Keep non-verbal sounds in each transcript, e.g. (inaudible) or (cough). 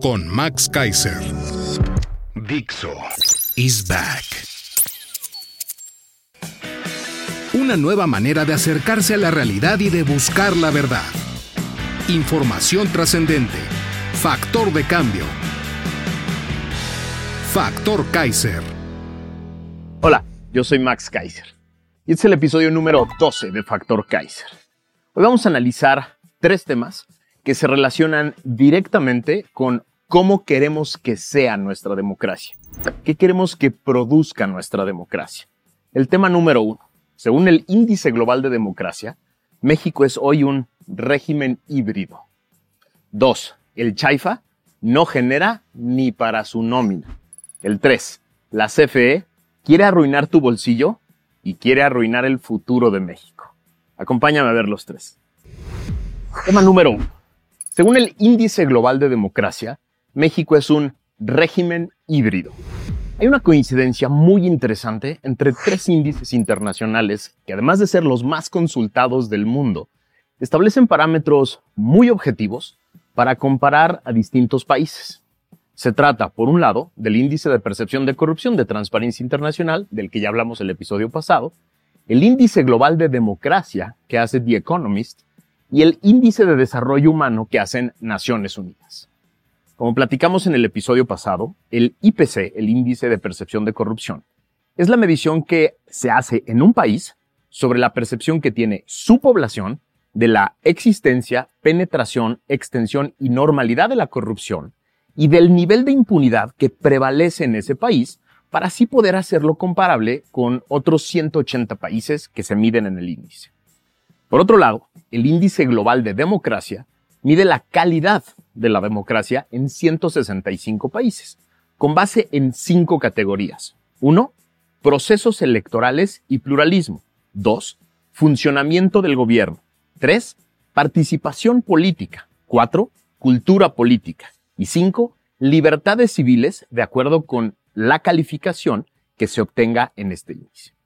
con Max Kaiser. Dixo is back. Una nueva manera de acercarse a la realidad y de buscar la verdad. Información trascendente. Factor de cambio. Factor Kaiser. Hola, yo soy Max Kaiser y este es el episodio número 12 de Factor Kaiser. Hoy vamos a analizar tres temas que se relacionan directamente con cómo queremos que sea nuestra democracia. ¿Qué queremos que produzca nuestra democracia? El tema número uno. Según el Índice Global de Democracia, México es hoy un régimen híbrido. Dos, el Chaifa no genera ni para su nómina. El tres, la CFE quiere arruinar tu bolsillo y quiere arruinar el futuro de México. Acompáñame a ver los tres. Tema número uno. Según el Índice Global de Democracia, México es un régimen híbrido. Hay una coincidencia muy interesante entre tres índices internacionales que además de ser los más consultados del mundo, establecen parámetros muy objetivos para comparar a distintos países. Se trata, por un lado, del índice de percepción de corrupción de Transparencia Internacional, del que ya hablamos el episodio pasado, el índice global de democracia que hace The Economist y el índice de desarrollo humano que hacen Naciones Unidas. Como platicamos en el episodio pasado, el IPC, el índice de percepción de corrupción, es la medición que se hace en un país sobre la percepción que tiene su población de la existencia, penetración, extensión y normalidad de la corrupción y del nivel de impunidad que prevalece en ese país para así poder hacerlo comparable con otros 180 países que se miden en el índice. Por otro lado, el índice global de democracia mide la calidad de la democracia en 165 países, con base en cinco categorías. 1. Procesos electorales y pluralismo. 2. Funcionamiento del gobierno. 3. Participación política. 4. Cultura política. Y 5. Libertades civiles de acuerdo con la calificación que se obtenga en este índice.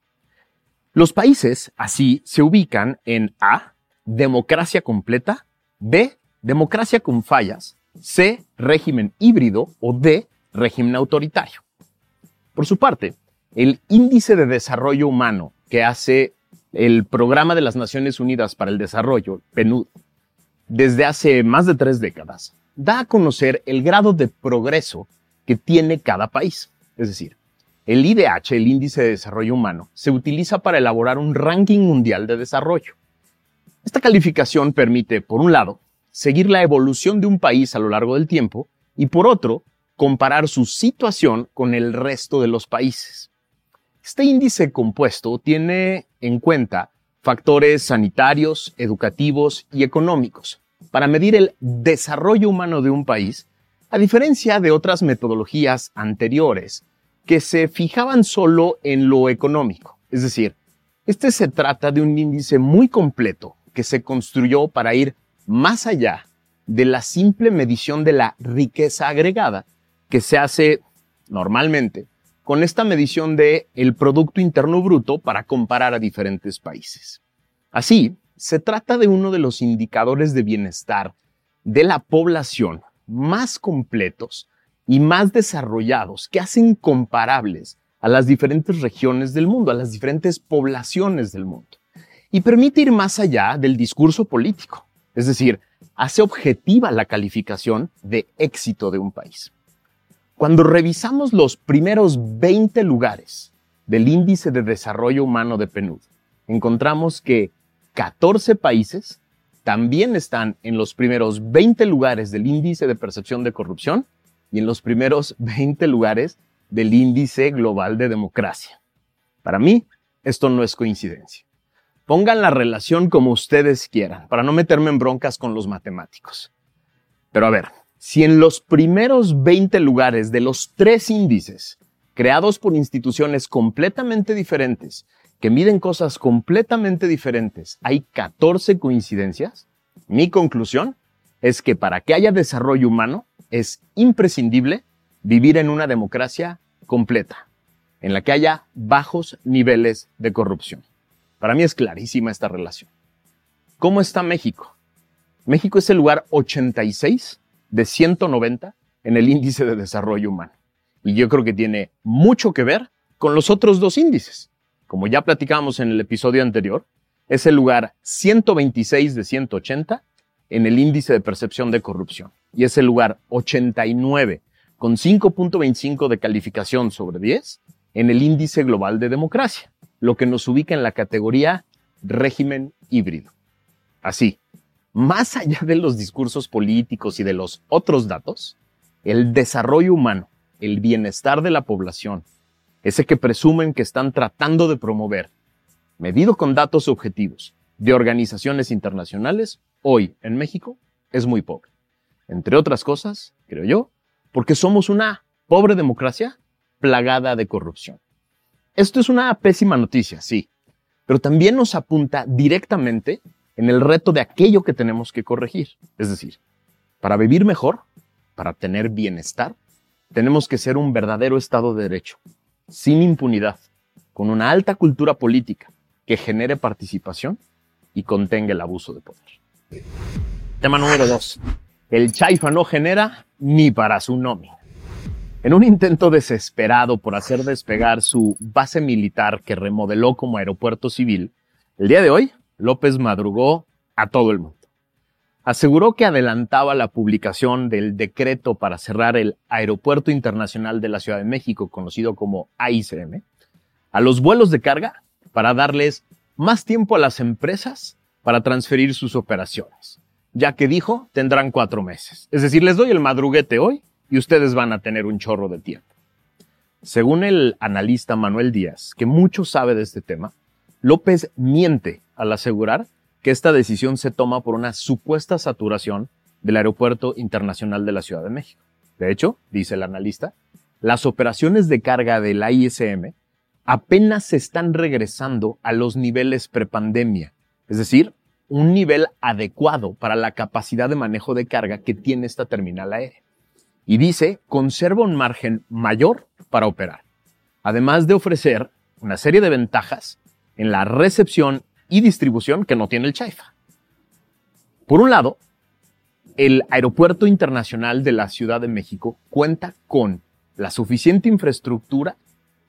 Los países así se ubican en A, democracia completa, B, democracia con fallas, C, régimen híbrido o D, régimen autoritario. Por su parte, el índice de desarrollo humano que hace el Programa de las Naciones Unidas para el Desarrollo, PNUD, desde hace más de tres décadas, da a conocer el grado de progreso que tiene cada país. Es decir, el IDH, el Índice de Desarrollo Humano, se utiliza para elaborar un ranking mundial de desarrollo. Esta calificación permite, por un lado, seguir la evolución de un país a lo largo del tiempo y por otro, comparar su situación con el resto de los países. Este índice compuesto tiene en cuenta factores sanitarios, educativos y económicos para medir el desarrollo humano de un país, a diferencia de otras metodologías anteriores que se fijaban solo en lo económico. Es decir, este se trata de un índice muy completo que se construyó para ir más allá de la simple medición de la riqueza agregada que se hace normalmente con esta medición de el producto interno bruto para comparar a diferentes países. Así, se trata de uno de los indicadores de bienestar de la población más completos y más desarrollados que hacen comparables a las diferentes regiones del mundo, a las diferentes poblaciones del mundo. Y permite ir más allá del discurso político. Es decir, hace objetiva la calificación de éxito de un país. Cuando revisamos los primeros 20 lugares del índice de desarrollo humano de PNUD, encontramos que 14 países también están en los primeros 20 lugares del índice de percepción de corrupción y en los primeros (laughs) 20 lugares del índice global de democracia. Para mí, esto no es coincidencia. Pongan la relación como ustedes quieran, para no meterme en broncas con los matemáticos. Pero a ver, si en los primeros 20 lugares de los tres índices, creados por instituciones completamente diferentes, que miden cosas completamente diferentes, hay 14 coincidencias, mi conclusión es que para que haya desarrollo humano es imprescindible vivir en una democracia completa, en la que haya bajos niveles de corrupción. Para mí es clarísima esta relación. ¿Cómo está México? México es el lugar 86 de 190 en el índice de desarrollo humano. Y yo creo que tiene mucho que ver con los otros dos índices. Como ya platicamos en el episodio anterior, es el lugar 126 de 180 en el índice de percepción de corrupción. Y es el lugar 89 con 5.25 de calificación sobre 10 en el índice global de democracia lo que nos ubica en la categoría régimen híbrido. Así, más allá de los discursos políticos y de los otros datos, el desarrollo humano, el bienestar de la población, ese que presumen que están tratando de promover, medido con datos objetivos de organizaciones internacionales, hoy en México es muy pobre. Entre otras cosas, creo yo, porque somos una pobre democracia plagada de corrupción. Esto es una pésima noticia, sí, pero también nos apunta directamente en el reto de aquello que tenemos que corregir. Es decir, para vivir mejor, para tener bienestar, tenemos que ser un verdadero Estado de Derecho, sin impunidad, con una alta cultura política que genere participación y contenga el abuso de poder. Tema número dos. El Chaifa no genera ni para su nómina. En un intento desesperado por hacer despegar su base militar que remodeló como aeropuerto civil, el día de hoy López madrugó a todo el mundo. Aseguró que adelantaba la publicación del decreto para cerrar el Aeropuerto Internacional de la Ciudad de México, conocido como AICM, a los vuelos de carga para darles más tiempo a las empresas para transferir sus operaciones, ya que dijo tendrán cuatro meses. Es decir, les doy el madruguete hoy y ustedes van a tener un chorro de tiempo. Según el analista Manuel Díaz, que mucho sabe de este tema, López miente al asegurar que esta decisión se toma por una supuesta saturación del Aeropuerto Internacional de la Ciudad de México. De hecho, dice el analista, las operaciones de carga de la ISM apenas se están regresando a los niveles prepandemia, es decir, un nivel adecuado para la capacidad de manejo de carga que tiene esta terminal aérea y dice conserva un margen mayor para operar, además de ofrecer una serie de ventajas en la recepción y distribución que no tiene el Chaifa. Por un lado, el Aeropuerto Internacional de la Ciudad de México cuenta con la suficiente infraestructura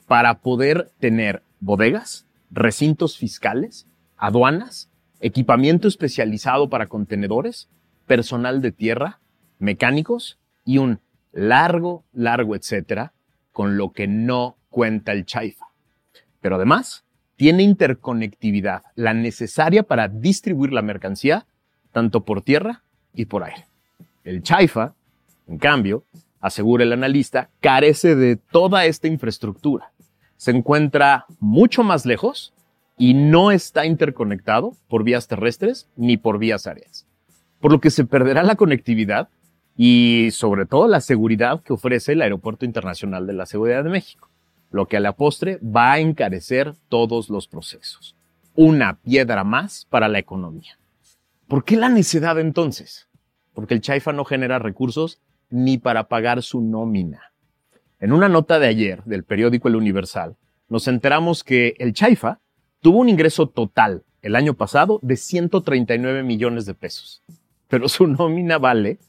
para poder tener bodegas, recintos fiscales, aduanas, equipamiento especializado para contenedores, personal de tierra, mecánicos y un largo, largo, etcétera, con lo que no cuenta el Chaifa. Pero además, tiene interconectividad, la necesaria para distribuir la mercancía tanto por tierra y por aire. El Chaifa, en cambio, asegura el analista, carece de toda esta infraestructura. Se encuentra mucho más lejos y no está interconectado por vías terrestres ni por vías aéreas. Por lo que se perderá la conectividad y sobre todo la seguridad que ofrece el Aeropuerto Internacional de la Seguridad de México, lo que a la postre va a encarecer todos los procesos. Una piedra más para la economía. ¿Por qué la necedad entonces? Porque el Chaifa no genera recursos ni para pagar su nómina. En una nota de ayer del periódico El Universal, nos enteramos que el Chaifa tuvo un ingreso total el año pasado de 139 millones de pesos, pero su nómina vale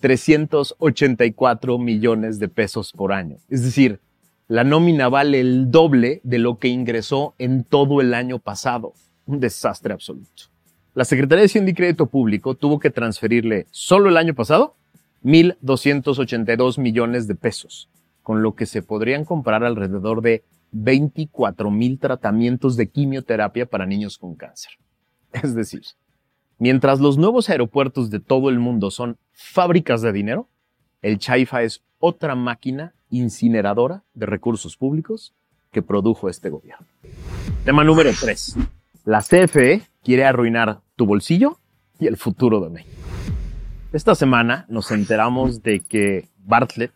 384 millones de pesos por año. Es decir, la nómina vale el doble de lo que ingresó en todo el año pasado. Un desastre absoluto. La Secretaría de Hacienda y Crédito Público tuvo que transferirle solo el año pasado 1.282 millones de pesos, con lo que se podrían comprar alrededor de 24 mil tratamientos de quimioterapia para niños con cáncer. Es decir, Mientras los nuevos aeropuertos de todo el mundo son fábricas de dinero, el Chaifa es otra máquina incineradora de recursos públicos que produjo este gobierno. Tema número 3. La CFE quiere arruinar tu bolsillo y el futuro de México. Esta semana nos enteramos de que Bartlett,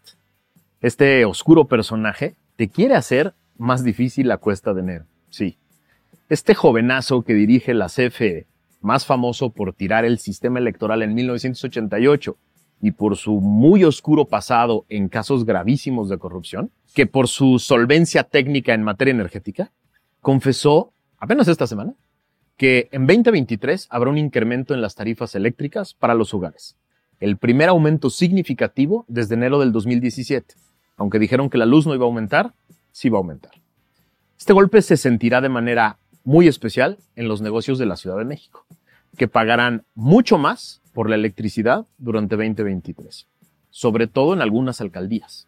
este oscuro personaje, te quiere hacer más difícil la cuesta de enero. Sí. Este jovenazo que dirige la CFE, más famoso por tirar el sistema electoral en 1988 y por su muy oscuro pasado en casos gravísimos de corrupción, que por su solvencia técnica en materia energética, confesó apenas esta semana que en 2023 habrá un incremento en las tarifas eléctricas para los hogares. El primer aumento significativo desde enero del 2017. Aunque dijeron que la luz no iba a aumentar, sí va a aumentar. Este golpe se sentirá de manera muy especial en los negocios de la Ciudad de México, que pagarán mucho más por la electricidad durante 2023, sobre todo en algunas alcaldías.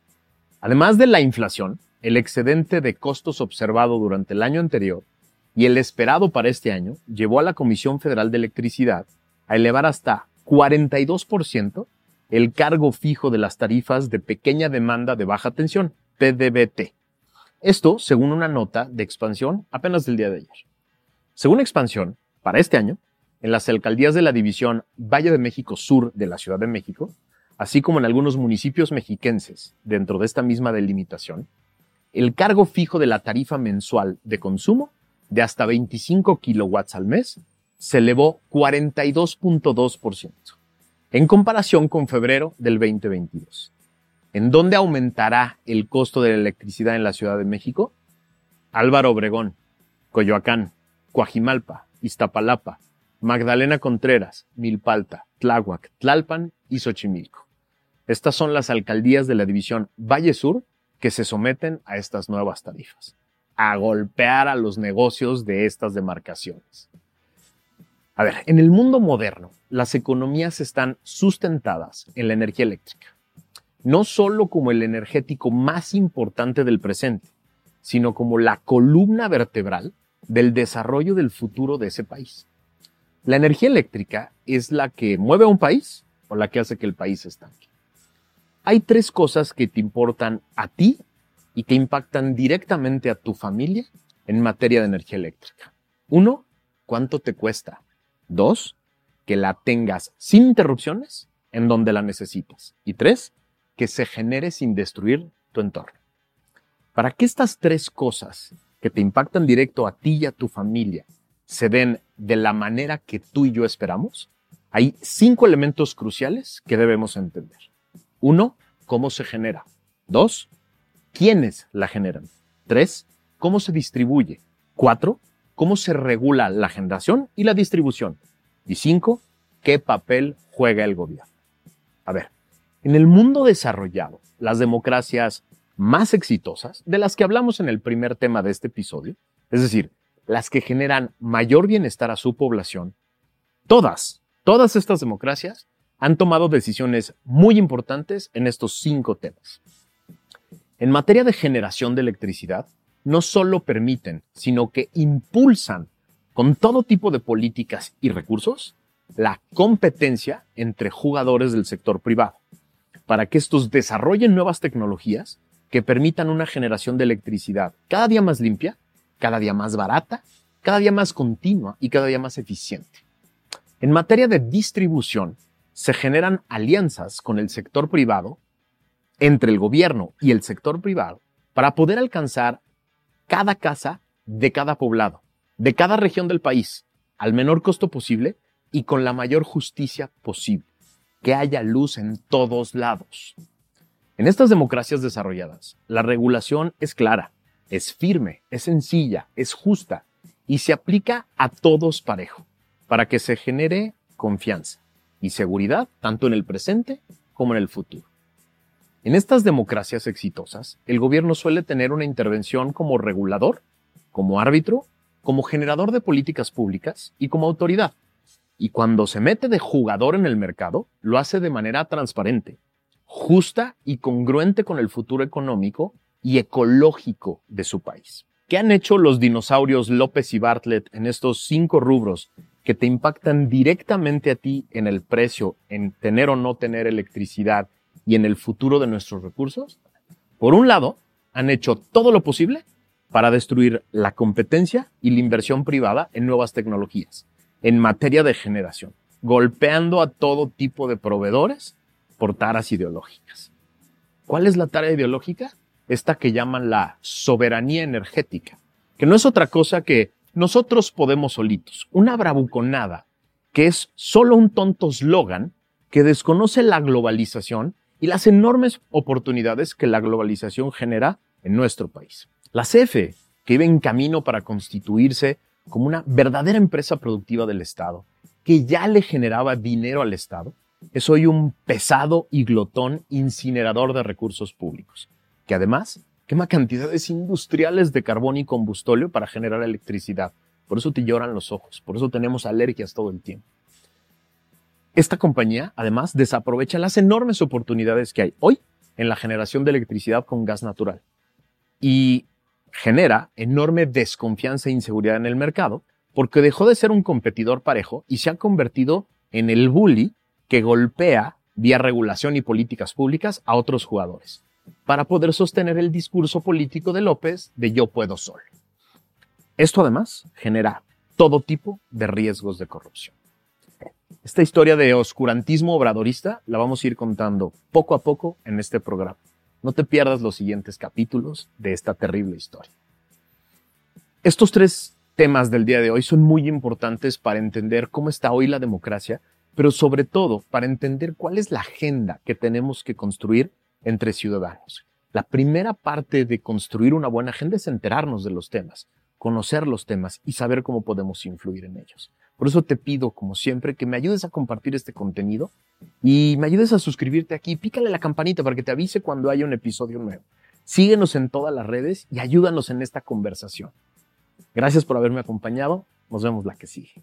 Además de la inflación, el excedente de costos observado durante el año anterior y el esperado para este año llevó a la Comisión Federal de Electricidad a elevar hasta 42% el cargo fijo de las tarifas de pequeña demanda de baja tensión, PDBT. Esto según una nota de expansión apenas del día de ayer. Según expansión, para este año, en las alcaldías de la división Valle de México Sur de la Ciudad de México, así como en algunos municipios mexiquenses dentro de esta misma delimitación, el cargo fijo de la tarifa mensual de consumo de hasta 25 kilowatts al mes se elevó 42.2% en comparación con febrero del 2022. ¿En dónde aumentará el costo de la electricidad en la Ciudad de México? Álvaro Obregón, Coyoacán, Coajimalpa, Iztapalapa, Magdalena Contreras, Milpalta, Tláhuac, Tlalpan y Xochimilco. Estas son las alcaldías de la división Valle Sur que se someten a estas nuevas tarifas, a golpear a los negocios de estas demarcaciones. A ver, en el mundo moderno, las economías están sustentadas en la energía eléctrica, no solo como el energético más importante del presente, sino como la columna vertebral del desarrollo del futuro de ese país. La energía eléctrica es la que mueve a un país o la que hace que el país estanque. Hay tres cosas que te importan a ti y que impactan directamente a tu familia en materia de energía eléctrica. Uno, ¿cuánto te cuesta? Dos, que la tengas sin interrupciones en donde la necesitas. Y tres, que se genere sin destruir tu entorno. Para que estas tres cosas que te impactan directo a ti y a tu familia se den de la manera que tú y yo esperamos, hay cinco elementos cruciales que debemos entender. Uno, cómo se genera. Dos, quiénes la generan. Tres, cómo se distribuye. Cuatro, cómo se regula la generación y la distribución. Y cinco, qué papel juega el gobierno. A ver, en el mundo desarrollado, las democracias más exitosas, de las que hablamos en el primer tema de este episodio, es decir, las que generan mayor bienestar a su población, todas, todas estas democracias han tomado decisiones muy importantes en estos cinco temas. En materia de generación de electricidad, no solo permiten, sino que impulsan con todo tipo de políticas y recursos la competencia entre jugadores del sector privado, para que estos desarrollen nuevas tecnologías que permitan una generación de electricidad cada día más limpia, cada día más barata, cada día más continua y cada día más eficiente. En materia de distribución, se generan alianzas con el sector privado, entre el gobierno y el sector privado, para poder alcanzar cada casa de cada poblado, de cada región del país, al menor costo posible y con la mayor justicia posible. Que haya luz en todos lados. En estas democracias desarrolladas, la regulación es clara, es firme, es sencilla, es justa y se aplica a todos parejo, para que se genere confianza y seguridad tanto en el presente como en el futuro. En estas democracias exitosas, el gobierno suele tener una intervención como regulador, como árbitro, como generador de políticas públicas y como autoridad. Y cuando se mete de jugador en el mercado, lo hace de manera transparente, justa y congruente con el futuro económico y ecológico de su país. ¿Qué han hecho los dinosaurios López y Bartlett en estos cinco rubros que te impactan directamente a ti en el precio, en tener o no tener electricidad y en el futuro de nuestros recursos? Por un lado, han hecho todo lo posible para destruir la competencia y la inversión privada en nuevas tecnologías, en materia de generación, golpeando a todo tipo de proveedores por taras ideológicas. ¿Cuál es la tarea ideológica? Esta que llaman la soberanía energética, que no es otra cosa que nosotros podemos solitos, una bravuconada, que es solo un tonto eslogan que desconoce la globalización y las enormes oportunidades que la globalización genera en nuestro país. La CFE, que iba en camino para constituirse como una verdadera empresa productiva del Estado, que ya le generaba dinero al Estado, es hoy un pesado y glotón incinerador de recursos públicos, que además quema cantidades industriales de carbón y combustóleo para generar electricidad. Por eso te lloran los ojos, por eso tenemos alergias todo el tiempo. Esta compañía, además, desaprovecha las enormes oportunidades que hay hoy en la generación de electricidad con gas natural y genera enorme desconfianza e inseguridad en el mercado porque dejó de ser un competidor parejo y se ha convertido en el bully que golpea vía regulación y políticas públicas a otros jugadores para poder sostener el discurso político de López de yo puedo solo. Esto además genera todo tipo de riesgos de corrupción. Esta historia de oscurantismo obradorista la vamos a ir contando poco a poco en este programa. No te pierdas los siguientes capítulos de esta terrible historia. Estos tres temas del día de hoy son muy importantes para entender cómo está hoy la democracia, pero sobre todo para entender cuál es la agenda que tenemos que construir entre ciudadanos. La primera parte de construir una buena agenda es enterarnos de los temas, conocer los temas y saber cómo podemos influir en ellos. Por eso te pido, como siempre, que me ayudes a compartir este contenido y me ayudes a suscribirte aquí. Pícale la campanita para que te avise cuando haya un episodio nuevo. Síguenos en todas las redes y ayúdanos en esta conversación. Gracias por haberme acompañado. Nos vemos la que sigue.